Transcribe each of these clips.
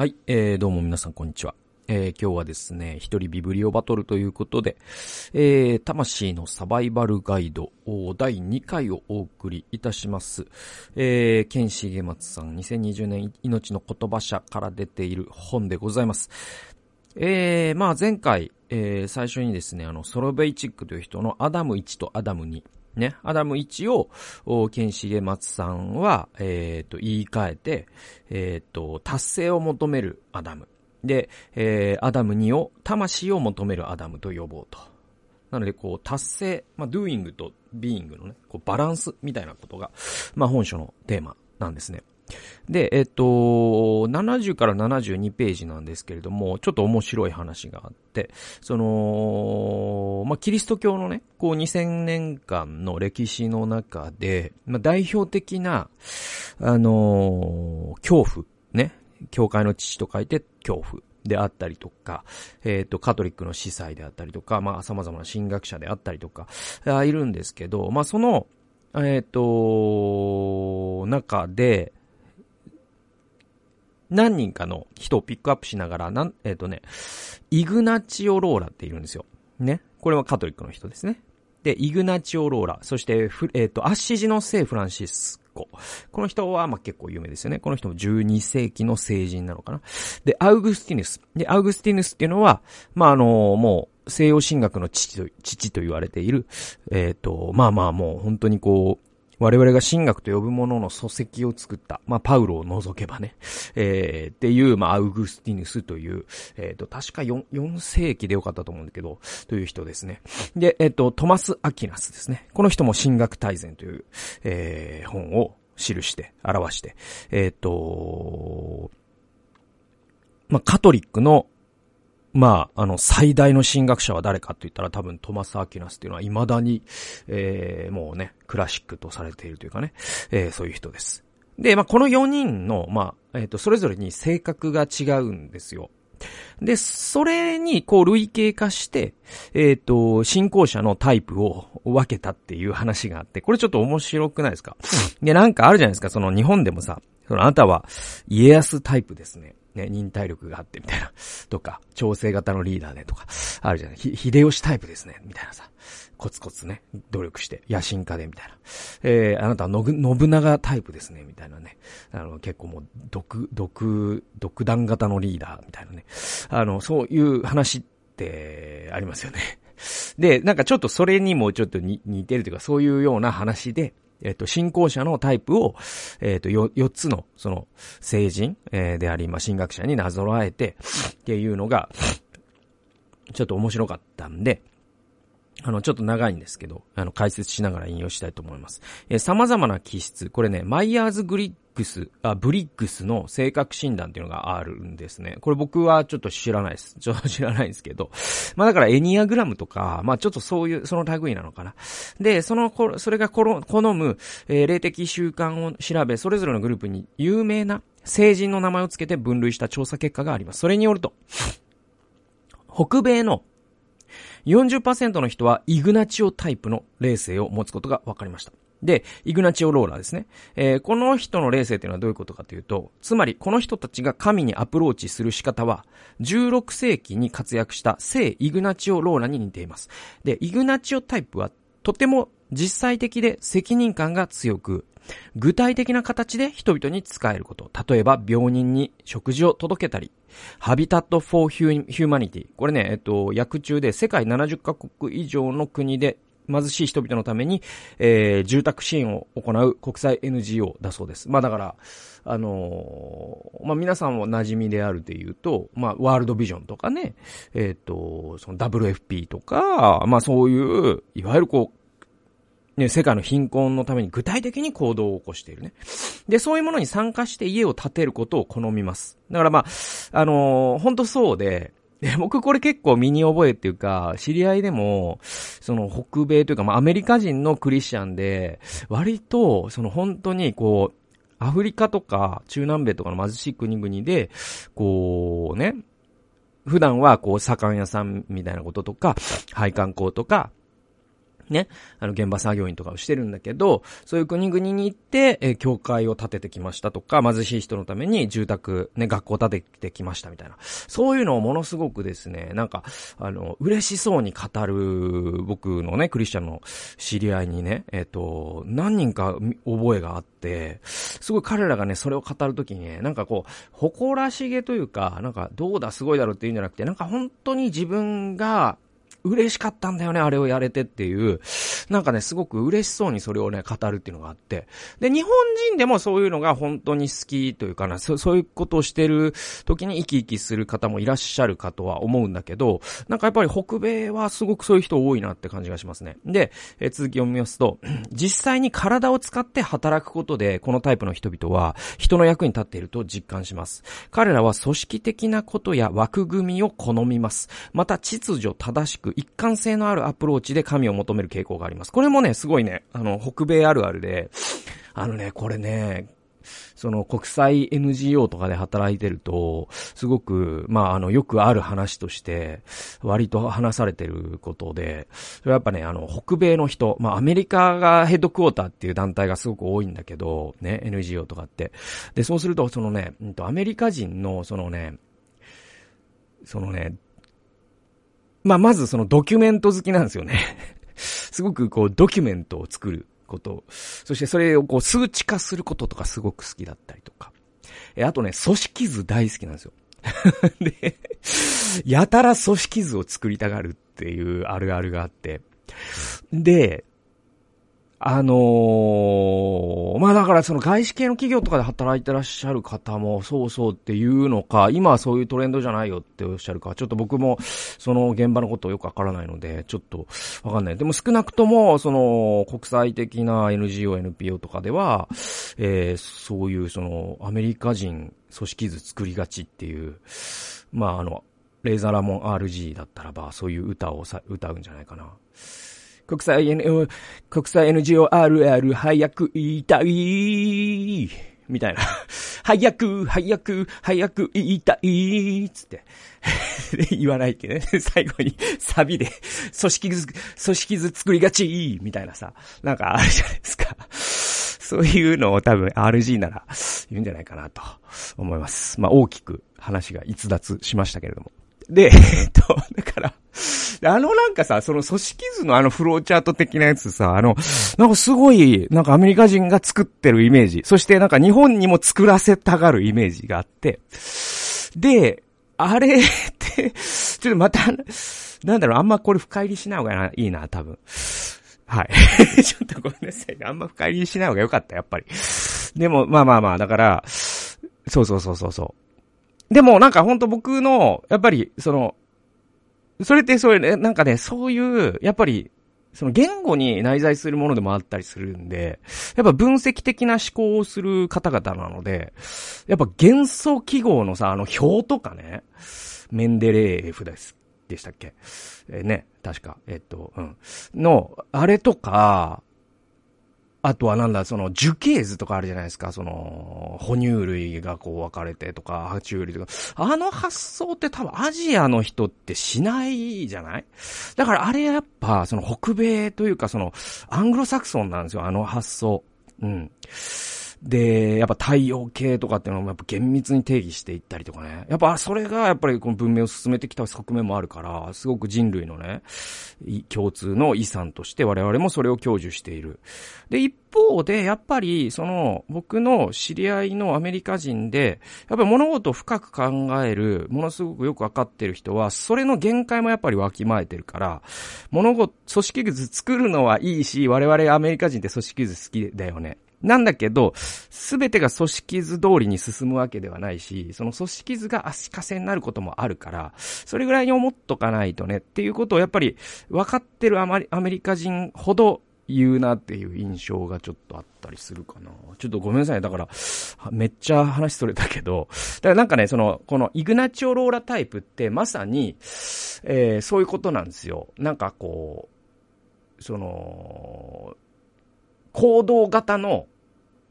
はい、えー、どうも皆さんこんにちは。えー、今日はですね、一人ビブリオバトルということで、えー、魂のサバイバルガイド第2回をお送りいたします。えー、ケンシゲマツさん2020年命の言葉社から出ている本でございます。えー、まあ前回、えー、最初にですね、あの、ソロベイチックという人のアダム1とアダム2、ね、アダム1を、ケンシゲマツさんは、えっ、ー、と、言い換えて、えっ、ー、と、達成を求めるアダム。で、えー、アダム2を、魂を求めるアダムと呼ぼうと。なので、こう、達成、まあ、doing と being のね、こう、バランスみたいなことが、まあ、本書のテーマなんですね。で、えっと、70から72ページなんですけれども、ちょっと面白い話があって、その、まあ、キリスト教のね、こう2000年間の歴史の中で、まあ、代表的な、あのー、恐怖、ね、教会の父と書いて恐怖。であったりとか、えっ、ー、と、カトリックの司祭であったりとか、まあ、様々な神学者であったりとか、いるんですけど、まあ、その、えっ、ー、と、中で、何人かの人をピックアップしながら、なん、えっ、ー、とね、イグナチオ・ローラっているんですよ。ね。これはカトリックの人ですね。で、イグナチオ・ローラ、そして、えっ、ー、と、アッシジの聖フランシスコ。この人は、ま、結構有名ですよね。この人も12世紀の聖人なのかな。で、アウグスティヌス。で、アウグスティヌスっていうのは、まあ、あのもう、西洋神学の父と、父と言われている、えっ、ー、と、まあまあもう本当にこう、我々が神学と呼ぶものの礎石を作った、まあ、パウロを除けばね、えー、っていう、まあ、アウグスティヌスという、えっ、ー、と、確か 4, 4世紀でよかったと思うんだけど、という人ですね。で、えっ、ー、と、トマス・アキナスですね。この人も神学大全という、えー、本を記して、表して、えっ、と、まあ、カトリックのまあ、あの、最大の神学者は誰かって言ったら多分トマス・アキナスっていうのは未だに、えー、もうね、クラシックとされているというかね、えー、そういう人です。で、まあ、この4人の、まあ、えっ、ー、と、それぞれに性格が違うんですよ。で、それに、こう、類型化して、えっ、ー、と、信仰者のタイプを分けたっていう話があって、これちょっと面白くないですか？で、なんかあるじゃないですか、その日本でもさ、そのあなたは家康タイプですね。ね、忍耐力があってみたいな。とか、調整型のリーダーでとか、あるじゃない。ひ、秀吉タイプですね。みたいなさ。コツコツね、努力して、野心家でみたいな。えー、あなたはのぐ、信長タイプですね。みたいなね。あの、結構もう、独、独、独断型のリーダーみたいなね。あの、そういう話ってありますよね。で、なんかちょっとそれにもちょっとに似てるというか、そういうような話で、えっ、と、信仰者のタイプを、えっ、と、よ、4つの、その、聖人、えー、であり、まあ、神学者になぞらえて、っていうのが、ちょっと面白かったんで、あの、ちょっと長いんですけど、あの、解説しながら引用したいと思います。えー、様々な気質、これね、マイヤーズグリッグス、あ、ブリッグスの性格診断っていうのがあるんですね。これ僕はちょっと知らないです。ちょっと知らないんですけど。まあだからエニアグラムとか、まあちょっとそういう、その類なのかな。で、その、それが好む、えー、霊的習慣を調べ、それぞれのグループに有名な聖人の名前を付けて分類した調査結果があります。それによると、北米の40%の人はイグナチオタイプの霊性を持つことが分かりました。で、イグナチオ・ローラーですね。えー、この人の霊性というのはどういうことかというと、つまりこの人たちが神にアプローチする仕方は、16世紀に活躍した聖イグナチオ・ローラに似ています。で、イグナチオタイプはとても実際的で責任感が強く、具体的な形で人々に使えること。例えば、病人に食事を届けたり、Habitat for Humanity。これね、えっと、役中で世界70カ国以上の国で貧しい人々のために、えー、住宅支援を行う国際 NGO だそうです。まあだから、あのー、まあ皆さんも馴染みであるというと、まあワールドビジョンとかね、えっ、ー、と、その WFP とか、まあそういう、いわゆるこう、ね、世界の貧困のために具体的に行動を起こしているね。で、そういうものに参加して家を建てることを好みます。だからまあ、あのー、本当そうで、で、僕これ結構身に覚えっていうか、知り合いでも、その北米というか、まあアメリカ人のクリスチャンで、割と、その本当にこう、アフリカとか中南米とかの貧しい国々で、こうね、普段はこう、左官屋さんみたいなこととか、配管工とか、ね、あの、現場作業員とかをしてるんだけど、そういう国々に行って、えー、教会を建ててきましたとか、貧しい人のために住宅、ね、学校を建ててきましたみたいな。そういうのをものすごくですね、なんか、あの、嬉しそうに語る、僕のね、クリスチャンの知り合いにね、えっ、ー、と、何人か覚えがあって、すごい彼らがね、それを語るときにね、なんかこう、誇らしげというか、なんか、どうだ、すごいだろうっていうんじゃなくて、なんか本当に自分が、嬉しかったんだよね、あれをやれてっていう、なんかね、すごく嬉しそうにそれをね、語るっていうのがあって。で、日本人でもそういうのが本当に好きというかな、そそういうことをしてる時に生き生きする方もいらっしゃるかとは思うんだけど、なんかやっぱり北米はすごくそういう人多いなって感じがしますね。で、え、続き読みますと、実際に体を使って働くことで、このタイプの人々は人の役に立っていると実感します。彼らは組織的なことや枠組みを好みます。また秩序正しく一貫性のあるアプローチで神を求める傾向があります。これもね、すごいね、あの、北米あるあるで、あのね、これね、その国際 NGO とかで働いてると、すごく、まあ、あの、よくある話として、割と話されてることで、それはやっぱね、あの、北米の人、まあ、アメリカがヘッドクォーターっていう団体がすごく多いんだけど、ね、NGO とかって。で、そうすると、そのね、アメリカ人の、そのね、そのね、まあ、まずそのドキュメント好きなんですよね。すごくこうドキュメントを作ること。そしてそれをこう数値化することとかすごく好きだったりとか。え、あとね、組織図大好きなんですよ。で、やたら組織図を作りたがるっていうあるあるがあって。で、あのー、まあだからその外資系の企業とかで働いてらっしゃる方もそうそうっていうのか、今はそういうトレンドじゃないよっておっしゃるか、ちょっと僕もその現場のことよくわからないので、ちょっとわかんない。でも少なくとも、その国際的な NGO、NPO とかでは、えー、そういうそのアメリカ人組織図作りがちっていう、まああの、レーザーラモン RG だったらば、そういう歌をさ、歌うんじゃないかな。国際 N、国際 NGORR 早く言いたいみたいな。早く、早く、早く言いたいつって 言わないってね。最後にサビで、組織図、組織図作りがちみたいなさ、なんかあるじゃないですか。そういうのを多分 RG なら言うんじゃないかなと思います。まあ大きく話が逸脱しましたけれども。で、えっと、だから、あのなんかさ、その組織図のあのフローチャート的なやつさ、あの、なんかすごい、なんかアメリカ人が作ってるイメージ、そしてなんか日本にも作らせたがるイメージがあって、で、あれって、ちょっとまた、なんだろう、あんまこれ深入りしない方がいいな、多分。はい。ちょっとごめんなさい。あんま深入りしない方がよかった、やっぱり。でも、まあまあまあ、だから、そうそうそうそうそう。でもなんかほんと僕の、やっぱり、その、それってそういうね、なんかね、そういう、やっぱり、その言語に内在するものでもあったりするんで、やっぱ分析的な思考をする方々なので、やっぱ幻想記号のさ、あの表とかね、メンデレーフです、でしたっけ？えー、ね、確か、えっと、うん。の、あれとか、あとはなんだ、その樹形図とかあるじゃないですか。その、哺乳類がこう分かれてとか、爬虫類とか。あの発想って多分アジアの人ってしないじゃない？だからあれやっぱ、その北米というかその、アングロサクソンなんですよ、あの発想。うん。で、やっぱ太陽系とかっていうのもやっぱ厳密に定義していったりとかね。やっぱそれがやっぱりこの文明を進めてきた側面もあるから、すごく人類のね、共通の遺産として我々もそれを享受している。で、一方で、やっぱり、その、僕の知り合いのアメリカ人で、やっぱり物事を深く考える、ものすごくよくわかってる人は、それの限界もやっぱりわきまえてるから、物事、組織図作るのはいいし、我々アメリカ人って組織図好きだよね。なんだけど、すべてが組織図通りに進むわけではないし、その組織図が足かせになることもあるから、それぐらいに思っとかないとねっていうことをやっぱり分かってるアメリカ人ほど言うなっていう印象がちょっとあったりするかな。ちょっとごめんなさい。だから、めっちゃ話それたけど、だからなんかね、その、このイグナチオローラタイプってまさに、えー、そういうことなんですよ。なんかこう、その、行動型の、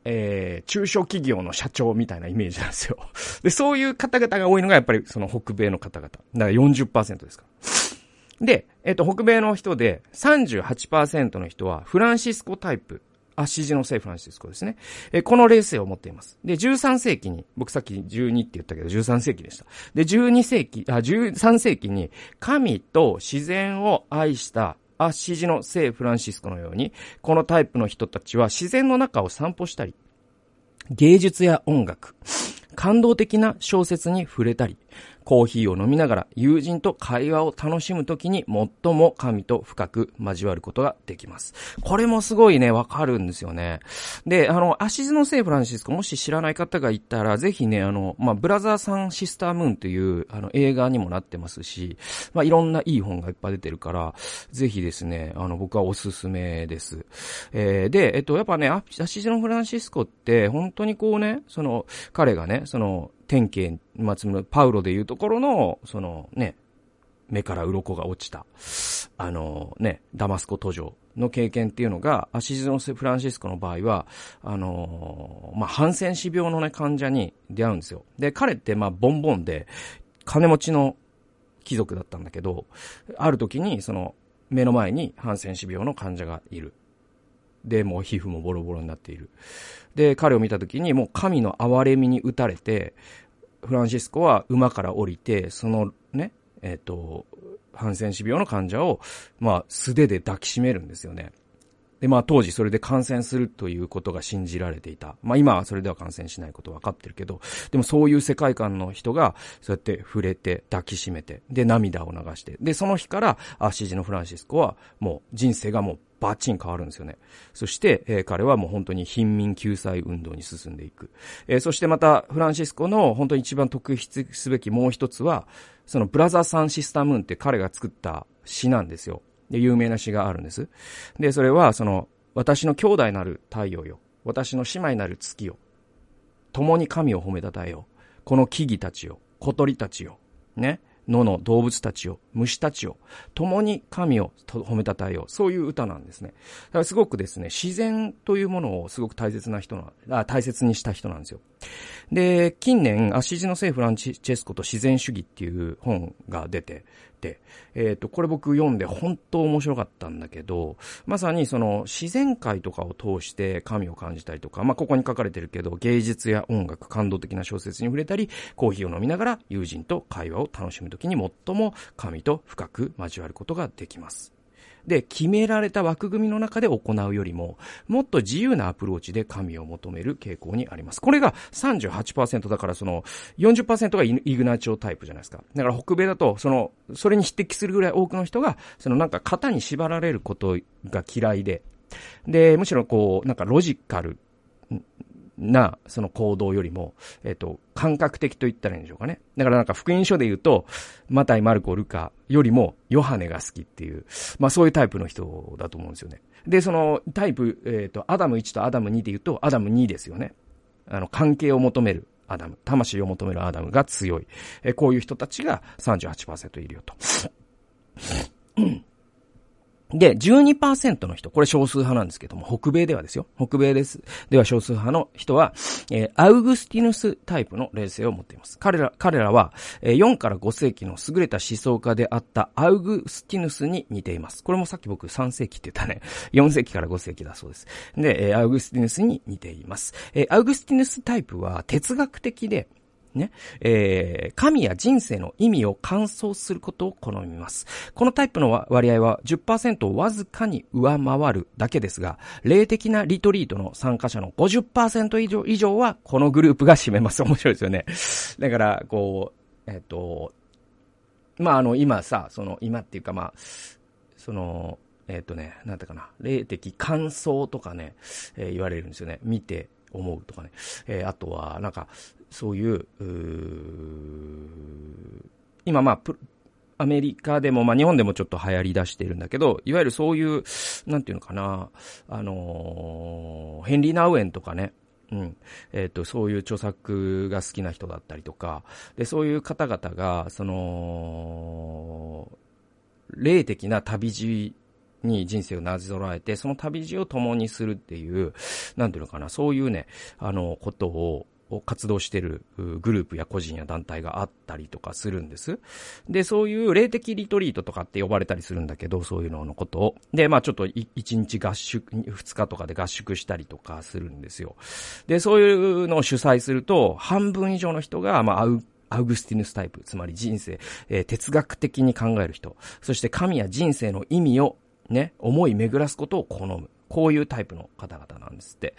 えー、中小企業の社長みたいなイメージなんですよ。で、そういう方々が多いのがやっぱりその北米の方々。だから40%ですから。で、えっ、と、北米の人で38%の人はフランシスコタイプ。足地の聖フランシスコですね。えこの霊性を持っています。で、13世紀に、僕さっき12って言ったけど、13世紀でした。で、12世紀、あ、13世紀に、神と自然を愛したアッシジの聖フランシスコのように、このタイプの人たちは自然の中を散歩したり、芸術や音楽、感動的な小説に触れたり、コーヒーを飲みながら友人と会話を楽しむときに最も神と深く交わることができます。これもすごいね、わかるんですよね。で、あの、アシズの聖フランシスコ、もし知らない方がいたら、ぜひね、あの、まあ、ブラザーさんシスタームーンという、あの、映画にもなってますし、まあ、いろんないい本がいっぱい出てるから、ぜひですね、あの、僕はおすすめです。えー、で、えっと、やっぱね、アシズのフランシスコって、本当にこうね、その、彼がね、その、天慶、まあ、パウロでいうところの、そのね、目から鱗が落ちた、あのね、ダマスコ途上の経験っていうのが、アシズノス・フランシスコの場合は、あのまあ、ハンセン氏病のね、患者に出会うんですよ。で、彼って、まあ、ボンボンで、金持ちの貴族だったんだけど、ある時に、その、目の前にハンセン氏病の患者がいる。で、もう皮膚もボロボロになっている。で、彼を見た時にもう神の憐れみに打たれて、フランシスコは馬から降りて、そのね、えっ、ー、と、ハンセン氏病の患者を、まあ、素手で抱きしめるんですよね。で、まあ当時それで感染するということが信じられていた。まあ今はそれでは感染しないこと分かってるけど、でもそういう世界観の人が、そうやって触れて、抱きしめて、で、涙を流して、で、その日から、アシジのフランシスコは、もう人生がもうバッチン変わるんですよね。そして、えー、彼はもう本当に貧民救済運動に進んでいく。えー、そしてまた、フランシスコの本当に一番特筆すべきもう一つは、そのブラザーサンシスタムーンって彼が作った詩なんですよ。で、有名な詩があるんです。で、それは、その、私の兄弟なる太陽よ。私の姉妹なる月よ。共に神を褒めたたえよ。この木々たちよ。小鳥たちよ。ね。野の動物たちを、虫たちを、共に神を褒めたたえよう。そういう歌なんですね。だからすごくですね、自然というものをすごく大切な人な、あ大切にした人なんですよ。で、近年、アシジの聖フランチェスコと自然主義っていう本が出て、て、えっ、ー、と、これ僕読んで本当面白かったんだけど、まさにその自然界とかを通して神を感じたりとか、まあ、ここに書かれてるけど、芸術や音楽、感動的な小説に触れたり、コーヒーを飲みながら友人と会話を楽しむときに最も神と深く交わることができます。で、決められた枠組みの中で行うよりも、もっと自由なアプローチで神を求める傾向にあります。これが38%だから、その40%がイグナチオタイプじゃないですか。だから北米だと、その、それに匹敵するぐらい多くの人が、そのなんか型に縛られることが嫌いで、で、むしろこう、なんかロジカルな、その行動よりも、えっ、と、感覚的と言ったらいいんでしょうかね。だからなんか福音書で言うと、マタイ、マルコ、ルカよりもヨハネが好きっていう、まあそういうタイプの人だと思うんですよね。で、そのタイプ、えっ、ー、と、アダム1とアダム2で言うと、アダム2ですよね。あの、関係を求めるアダム、魂を求めるアダムが強い。えー、こういう人たちが38%いるよと。で、12%の人、これ少数派なんですけども、北米ではですよ。北米です。では少数派の人は、えー、アウグスティヌスタイプの霊性を持っています。彼ら、彼らは、えー、4から5世紀の優れた思想家であったアウグスティヌスに似ています。これもさっき僕3世紀って言ったね。4世紀から5世紀だそうです。で、えー、アウグスティヌスに似ています。えー、アウグスティヌスタイプは哲学的で、ね、えー、神や人生の意味を感想することを好みます。このタイプの割合は10%をわずかに上回るだけですが、霊的なリトリートの参加者の50%以上以上はこのグループが占めます。面白いですよね。だから、こう、えっ、と、まあ、あの、今さ、その、今っていうかまあ、その、えっ、とね、なんてかな、霊的感想とかね、えー、言われるんですよね。見て、思うとかね。えー、あとは、なんか、そういう、う今まあ、アメリカでも、まあ日本でもちょっと流行り出しているんだけど、いわゆるそういう、なんていうのかな、あのヘンリー・ナウエンとかね、うん。えっ、ー、と、そういう著作が好きな人だったりとか、で、そういう方々が、その、霊的な旅路に人生をなぞらえて、その旅路を共にするっていう、なんていうのかな、そういうね、あの、ことを、活動しているグループや個人や団体があったりとかするんです。で、そういう霊的リトリートとかって呼ばれたりするんだけど、そういうののことを。で、まあちょっと1日合宿、2日とかで合宿したりとかするんですよ。で、そういうのを主催すると、半分以上の人が、まあ、アウグスティヌスタイプ、つまり人生、えー、哲学的に考える人、そして神や人生の意味をね、思い巡らすことを好む。こういうタイプの方々なんですって。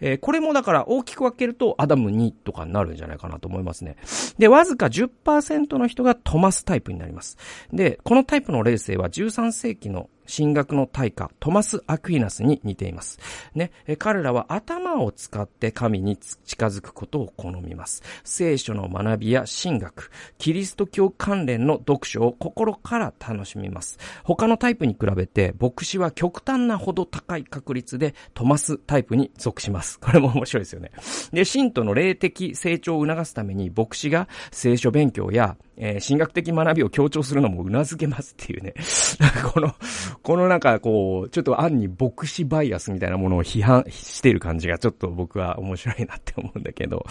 えー、これもだから大きく分けるとアダム2とかになるんじゃないかなと思いますね。で、わずか10%の人がトマスタイプになります。で、このタイプの霊性は13世紀の神学の大家、トマス・アクイナスに似ています。ね、彼らは頭を使って神に近づくことを好みます。聖書の学びや神学、キリスト教関連の読書を心から楽しみます。他のタイプに比べて、牧師は極端なほど高い確率でトマスタイプに属します。これも面白いですよね。で、信徒の霊的成長を促すために、牧師が聖書勉強やえー、神学的学びを強調するのも頷けますっていうね。この、このなんかこう、ちょっと暗に牧師バイアスみたいなものを批判している感じがちょっと僕は面白いなって思うんだけど。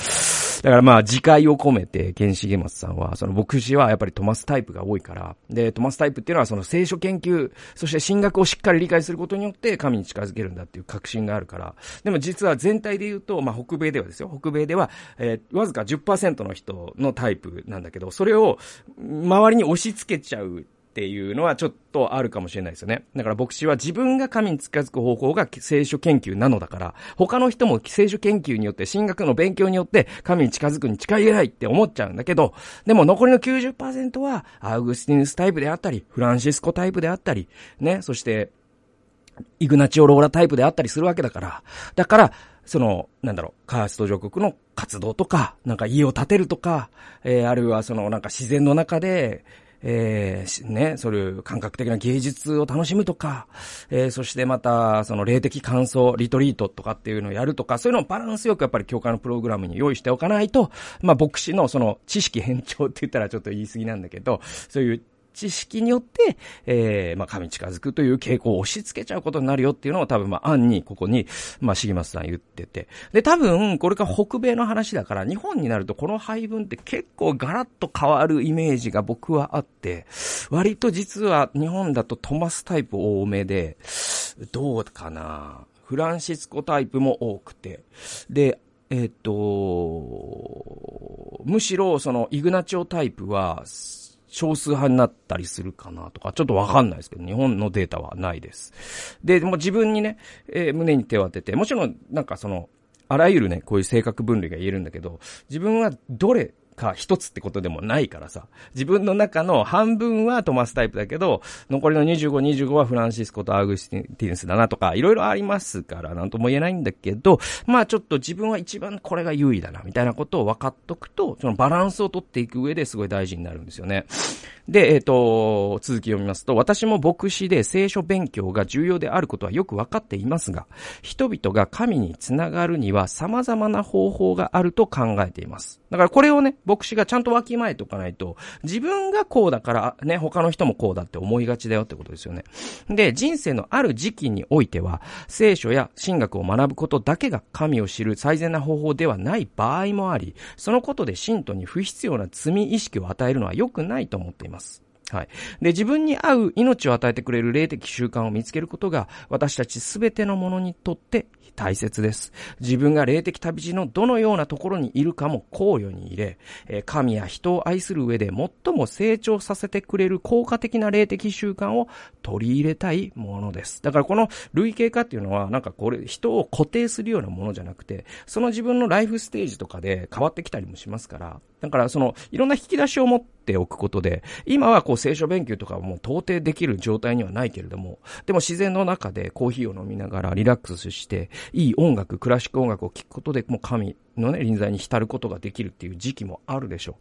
だからまあ、自戒を込めて、ケンシゲマスさんは、その牧師はやっぱりトマスタイプが多いから、で、トマスタイプっていうのはその聖書研究、そして神学をしっかり理解することによって神に近づけるんだっていう確信があるから、でも実は全体で言うと、まあ北米ではですよ、北米では、えー、わずか10%の人のタイプなんだけど、それを周りに押し付けちゃうっていうのはちょっとあるかもしれないですよね。だから牧師は自分が神に近づく方法が聖書研究なのだから、他の人も聖書研究によって、神学の勉強によって神に近づくに近いえないって思っちゃうんだけど、でも残りの90%はアウグスティヌスタイプであったり、フランシスコタイプであったり、ね、そして、イグナチオローラタイプであったりするわけだから、だから、その、なんだろう、カースト上国の活動とか、なんか家を建てるとか、えー、あるいはその、なんか自然の中で、えー、ね、そういう感覚的な芸術を楽しむとか、えー、そしてまた、その霊的感想、リトリートとかっていうのをやるとか、そういうのをバランスよくやっぱり教会のプログラムに用意しておかないと、まあ、牧師のその知識変調って言ったらちょっと言い過ぎなんだけど、そういう知識によって、えー、まあ、神近づくという傾向を押し付けちゃうことになるよっていうのを多分、まあ、案にここに、まあ、重松さん言ってて。で、多分、これから北米の話だから、日本になるとこの配分って結構ガラッと変わるイメージが僕はあって、割と実は日本だとトマスタイプ多めで、どうかなフランシスコタイプも多くて。で、えっ、と、むしろそのイグナチオタイプは、少数派になったりするかなとか、ちょっとわかんないですけど、日本のデータはないです。で、もう自分にね、えー、胸に手を当てて、もちろん、なんかその、あらゆるね、こういう性格分類が言えるんだけど、自分はどれか一つってことでもないからさ。自分の中の半分はトマスタイプだけど、残りの25、25はフランシスコとアグスティンスだなとか、いろいろありますから、なんとも言えないんだけど、まあちょっと自分は一番これが優位だな、みたいなことを分かっとくと、そのバランスをとっていく上ですごい大事になるんですよね。で、えっ、ー、と、続き読みますと、私も牧師で聖書勉強が重要であることはよく分かっていますが、人々が神につながるには様々な方法があると考えています。だからこれをね、牧師がちゃんとわきまえておかないと、自分がこうだからね、他の人もこうだって思いがちだよってことですよね。で、人生のある時期においては、聖書や神学を学ぶことだけが神を知る最善な方法ではない場合もあり、そのことで信徒に不必要な罪意識を与えるのは良くないと思っています。はい。で、自分に合う命を与えてくれる霊的習慣を見つけることが、私たちすべてのものにとって大切です。自分が霊的旅路のどのようなところにいるかも考慮に入れ、神や人を愛する上で最も成長させてくれる効果的な霊的習慣を取り入れたいものです。だからこの類型化っていうのは、なんかこれ、人を固定するようなものじゃなくて、その自分のライフステージとかで変わってきたりもしますから、だからその、いろんな引き出しを持っておくことで、今はこう聖書勉強とかもう到底できる状態にはないけれども、でも自然の中でコーヒーを飲みながらリラックスして、いい音楽、クラシック音楽を聴くことで、もう神のね、臨在に浸ることができるっていう時期もあるでしょ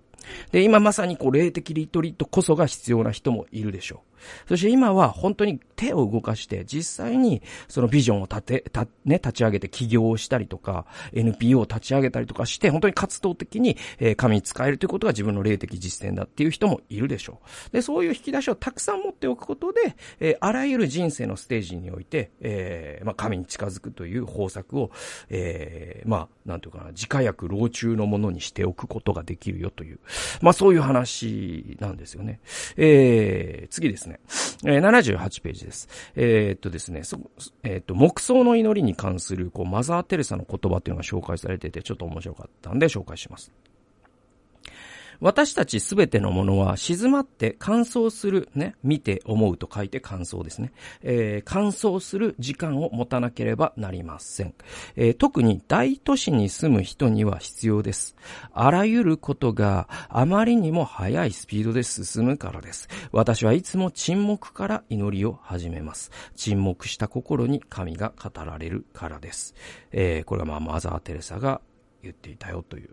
う。で、今まさにこう、霊的リトリートこそが必要な人もいるでしょう。そして今は本当に手を動かして、実際にそのビジョンを立て、た、ね、立ち上げて起業をしたりとか、NPO を立ち上げたりとかして、本当に活動的に、え、神に使えるということが自分の霊的実践だっていう人もいるでしょう。で、そういう引き出しをたくさん持っておくことで、え、あらゆる人生のステージにおいて、えー、まあ、神に近づくという方策を、えー、まあ、なんていうかな、自家薬、老中のものにしておくことができるよという、まあそういう話なんですよね。えー、次ですね。えー、78ページです。えー、っとですね、そ、えー、っと、木葬の祈りに関する、こう、マザー・テレサの言葉っていうのが紹介されてて、ちょっと面白かったんで紹介します。私たちすべてのものは静まって乾燥する、ね、見て思うと書いて乾燥ですね。えー、乾燥する時間を持たなければなりません。えー、特に大都市に住む人には必要です。あらゆることがあまりにも速いスピードで進むからです。私はいつも沈黙から祈りを始めます。沈黙した心に神が語られるからです。えー、これはまあマザー・テレサが言っていたよという。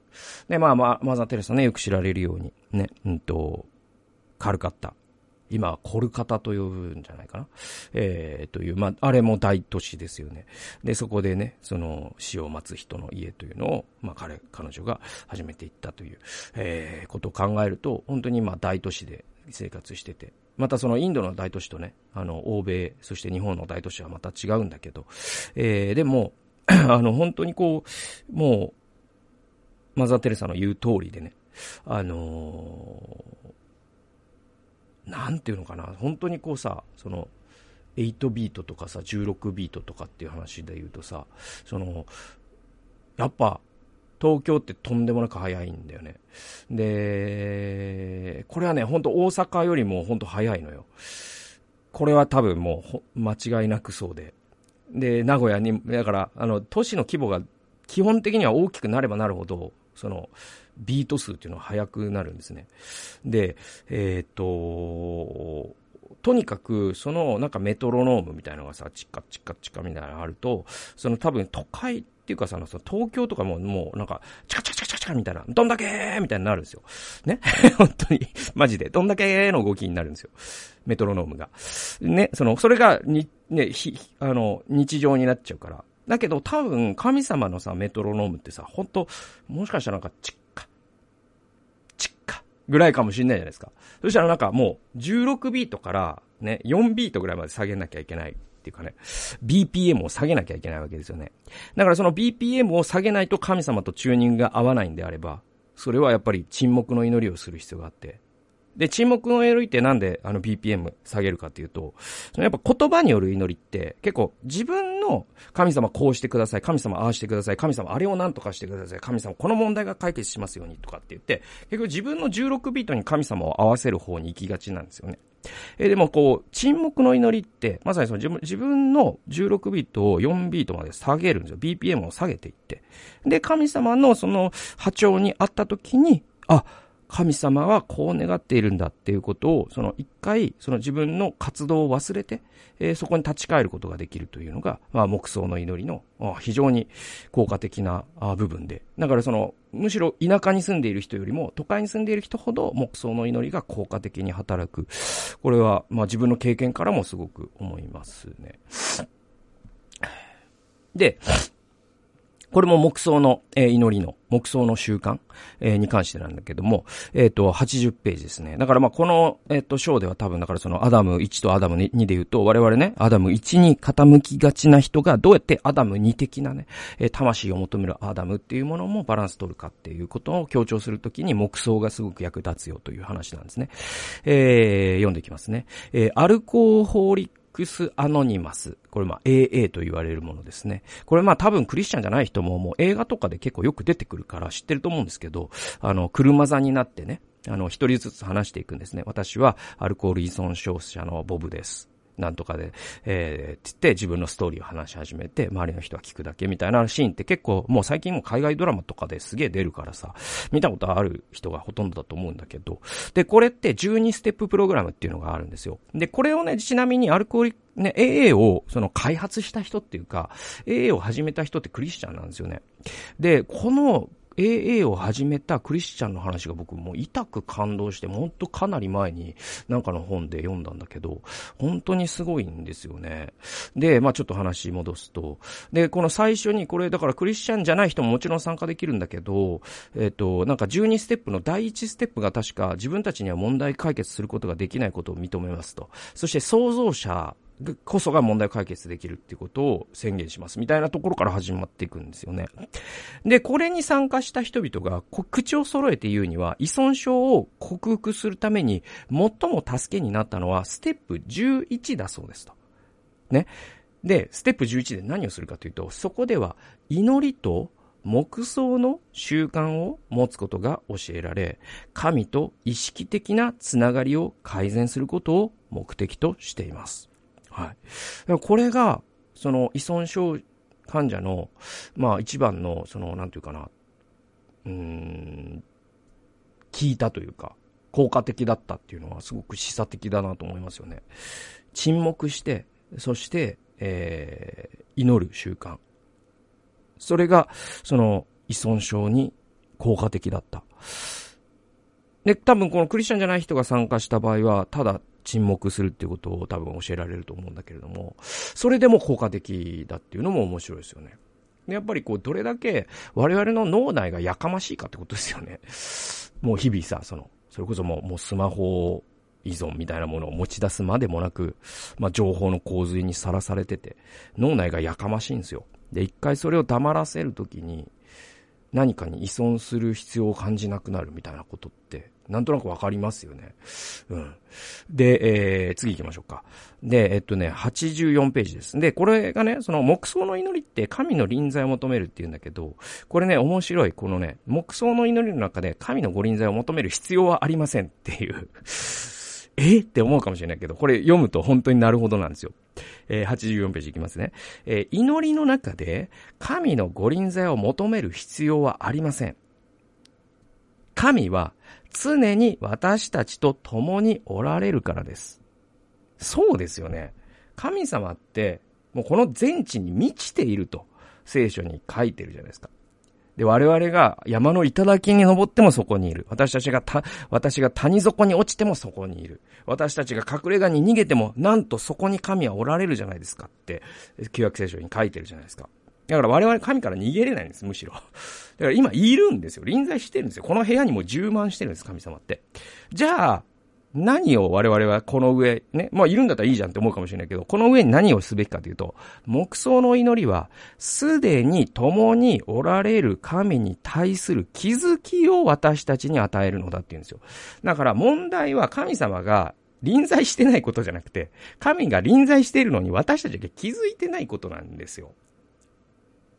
で、まあまあ、マザー・テレサね、よく知られるように、ね、うんと、カルカッタ。今はコルカタと呼ぶんじゃないかな。えー、という、まあ、あれも大都市ですよね。で、そこでね、その死を待つ人の家というのを、まあ、彼、彼女が始めていったという、えー、ことを考えると、本当にまあ大都市で生活してて、またそのインドの大都市とね、あの、欧米、そして日本の大都市はまた違うんだけど、えー、でも、あの、本当にこう、もう、マザー・テレサの言う通りでね、あのー、なんていうのかな、本当にこうさ、その、8ビートとかさ、16ビートとかっていう話で言うとさ、その、やっぱ、東京ってとんでもなく早いんだよね。で、これはね、ほんと大阪よりもほんと早いのよ。これは多分もう間違いなくそうで。で、名古屋に、だから、あの、都市の規模が基本的には大きくなればなるほど、その、ビート数っていうのは速くなるんですね。で、えっ、と、とにかく、その、なんかメトロノームみたいなのがさ、チッカチッカチカみたいなのがあると、その多分都会っていうかさ、その東京とかももうなんか、チカチカチカチカチカみたいな、どんだけーみたいになるんですよ。ね？本当に、マジで、どんだけーの動きになるんですよ。メトロノームが。ね、その、それが、に、ね、ひ、あの、日常になっちゃうから。だけど多分神様のさ、メトロノームってさ、ほんと、もしかしたらなんかチッカ、チッカぐらいかもしんないじゃないですか。そしたらなんかもう16ビートからね、4ビートぐらいまで下げなきゃいけないっていうかね、BPM を下げなきゃいけないわけですよね。だからその BPM を下げないと神様とチューニングが合わないんであれば、それはやっぱり沈黙の祈りをする必要があって、で、沈黙の祈りってなんであの BPM 下げるかっていうと、そのやっぱ言葉による祈りって結構自分の神様こうしてください、神様ああしてください、神様あれを何とかしてください、神様この問題が解決しますようにとかって言って、結局自分の16ビートに神様を合わせる方に行きがちなんですよね。え、でもこう、沈黙の祈りって、まさにその自分の16ビートを4ビートまで下げるんですよ。BPM を下げていって。で、神様のその波長にあった時に、あ、神様はこう願っているんだっていうことを、その一回、その自分の活動を忘れて、えー、そこに立ち返ることができるというのが、まあ、木葬の祈りの非常に効果的な部分で。だからその、むしろ田舎に住んでいる人よりも、都会に住んでいる人ほど黙想の祈りが効果的に働く。これは、まあ自分の経験からもすごく思いますね。で、これも黙想の、えー、祈りの、黙想の習慣、えー、に関してなんだけども、えっ、ー、と、80ページですね。だからまあ、この、えっ、と、章では多分、だからそのアダム1とアダム2で言うと、我々ね、アダム1に傾きがちな人がどうやってアダム2的なね、え魂を求めるアダムっていうものもバランス取るかっていうことを強調するときに木葬がすごく役立つよという話なんですね。えー読んでいきますね。えアルコーホーリックスアノニマス。これまあ AA と言われるものですね。これまあ多分クリスチャンじゃない人ももう映画とかで結構よく出てくるから知ってると思うんですけど、あの、車座になってね、あの、一人ずつ話していくんですね。私はアルコール依存症者のボブです。なんとかで、えー、って言って自分のストーリーを話し始めて、周りの人は聞くだけみたいなシーンって結構、もう最近も海外ドラマとかですげえ出るからさ、見たことある人がほとんどだと思うんだけど、で、これって12ステッププログラムっていうのがあるんですよ。で、これをね、ちなみにアルコールね、AA を、その開発した人っていうか、AA を始めた人ってクリスチャンなんですよね。で、この AA を始めたクリスチャンの話が僕も痛く感動して、ほんとかなり前になんかの本で読んだんだけど、本当にすごいんですよね。で、まあちょっと話戻すと、で、この最初にこれだからクリスチャンじゃない人ももちろん参加できるんだけど、えっ、ー、と、なんか12ステップの第1ステップが確か自分たちには問題解決することができないことを認めますと。そして創造者こそが問題解決できるっていうことを宣言しますみたいなところから始まっていくんですよね。で、これに参加した人々が口を揃えて言うには依存症を克服するために最も助けになったのはステップ11だそうですと。ね。で、ステップ11で何をするかというと、そこでは祈りと黙想の習慣を持つことが教えられ、神と意識的なつながりを改善することを目的としています。はい。これが、その依存症患者の、まあ一番の、その、なんていうかな、うん、聞いたというか、効果的だったっていうのはすごく示唆的だなと思いますよね。沈黙して、そして、えー、祈る習慣。それが、その、依存症に効果的だった。で、多分このクリスチャンじゃない人が参加した場合は、ただ沈黙するっていうことを多分教えられると思うんだけれども、それでも効果的だっていうのも面白いですよね。やっぱりこう、どれだけ我々の脳内がやかましいかってことですよね。もう日々さ、その、それこそもう、もうスマホ依存みたいなものを持ち出すまでもなく、まあ、情報の洪水にさらされてて、脳内がやかましいんですよ。で、一回それを黙らせるときに、何かに依存する必要を感じなくなるみたいなことって、なんとなくわかりますよね。うん。で、えー、次行きましょうか。で、えっとね、84ページです。で、これがね、その木葬の祈りって神の臨在を求めるって言うんだけど、これね、面白い。このね、木葬の祈りの中で神のご臨在を求める必要はありませんっていう え？って思うかもしれないけど、これ読むと本当になるほどなんですよ。えー、84ページいきますね。えー、祈りの中で神のご臨在を求める必要はありません。神は常に私たちと共におられるからです。そうですよね。神様って、もうこの全地に満ちていると聖書に書いてるじゃないですか。で、我々が山の頂に登ってもそこにいる。私たちがた、私が谷底に落ちてもそこにいる。私たちが隠れ家に逃げても、なんとそこに神はおられるじゃないですかって、旧約聖書に書いてるじゃないですか。だから我々神から逃げれないんです、むしろ。だから今いるんですよ。臨在してるんですよ。この部屋にも充満してるんです、神様って。じゃあ、何を我々はこの上、ね、まあいるんだったらいいじゃんって思うかもしれないけど、この上に何をすべきかというと、木葬の祈りは、すでに共におられる神に対する気づきを私たちに与えるのだっていうんですよ。だから問題は神様が臨在してないことじゃなくて、神が臨在しているのに私たちが気づいてないことなんですよ。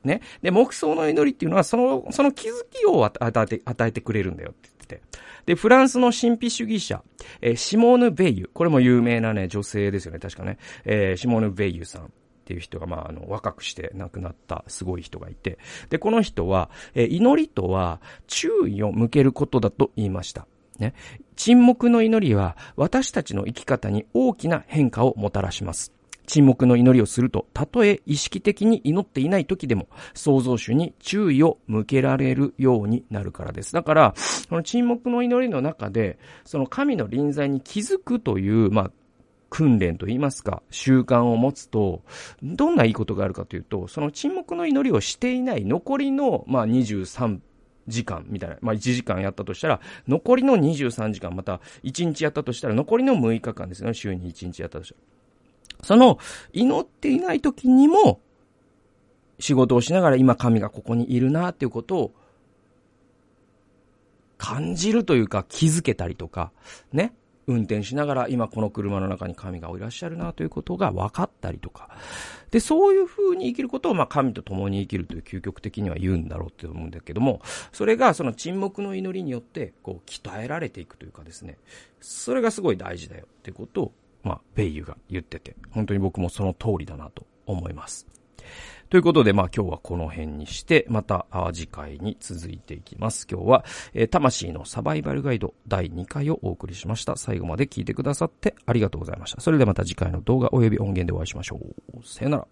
ね。で、木葬の祈りっていうのは、その、その気づきを与えて、与えてくれるんだよって言ってて。で、フランスの神秘主義者、えー、シモーヌ・ベイユ。これも有名なね、女性ですよね、確かね。えー、シモーヌ・ベイユさん。っていう人が、まあ、あの、若くして亡くなったすごい人がいて。で、この人は、えー、祈りとは注意を向けることだと言いました。ね。沈黙の祈りは私たちの生き方に大きな変化をもたらします。沈黙の祈りをすると、たとえ意識的に祈っていない時でも、創造主に注意を向けられるようになるからです。だから、この沈黙の祈りの中で、その神の臨在に気づくという、まあ、訓練といいますか、習慣を持つと、どんないいことがあるかというと、その沈黙の祈りをしていない残りの、まあ、23時間みたいな、まあ1時間やったとしたら、残りの23時間、また1日やったとしたら、残りの6日間ですね、週に1日やったとしたら。その、祈っていない時にも、仕事をしながら今神がここにいるなっていうことを感じるというか気づけたりとか、ね。運転しながら今この車の中に神がいらっしゃるなということが分かったりとか。で、そういう風に生きることを、まあ、神と共に生きるという究極的には言うんだろうって思うんだけども、それがその沈黙の祈りによって、こう、鍛えられていくというかですね、それがすごい大事だよってことをまあ、ベイユが言ってて、本当に僕もその通りだなと思います。ということで、まあ今日はこの辺にして、また次回に続いていきます。今日は、えー、魂のサバイバルガイド第2回をお送りしました。最後まで聞いてくださってありがとうございました。それではまた次回の動画及び音源でお会いしましょう。さよなら。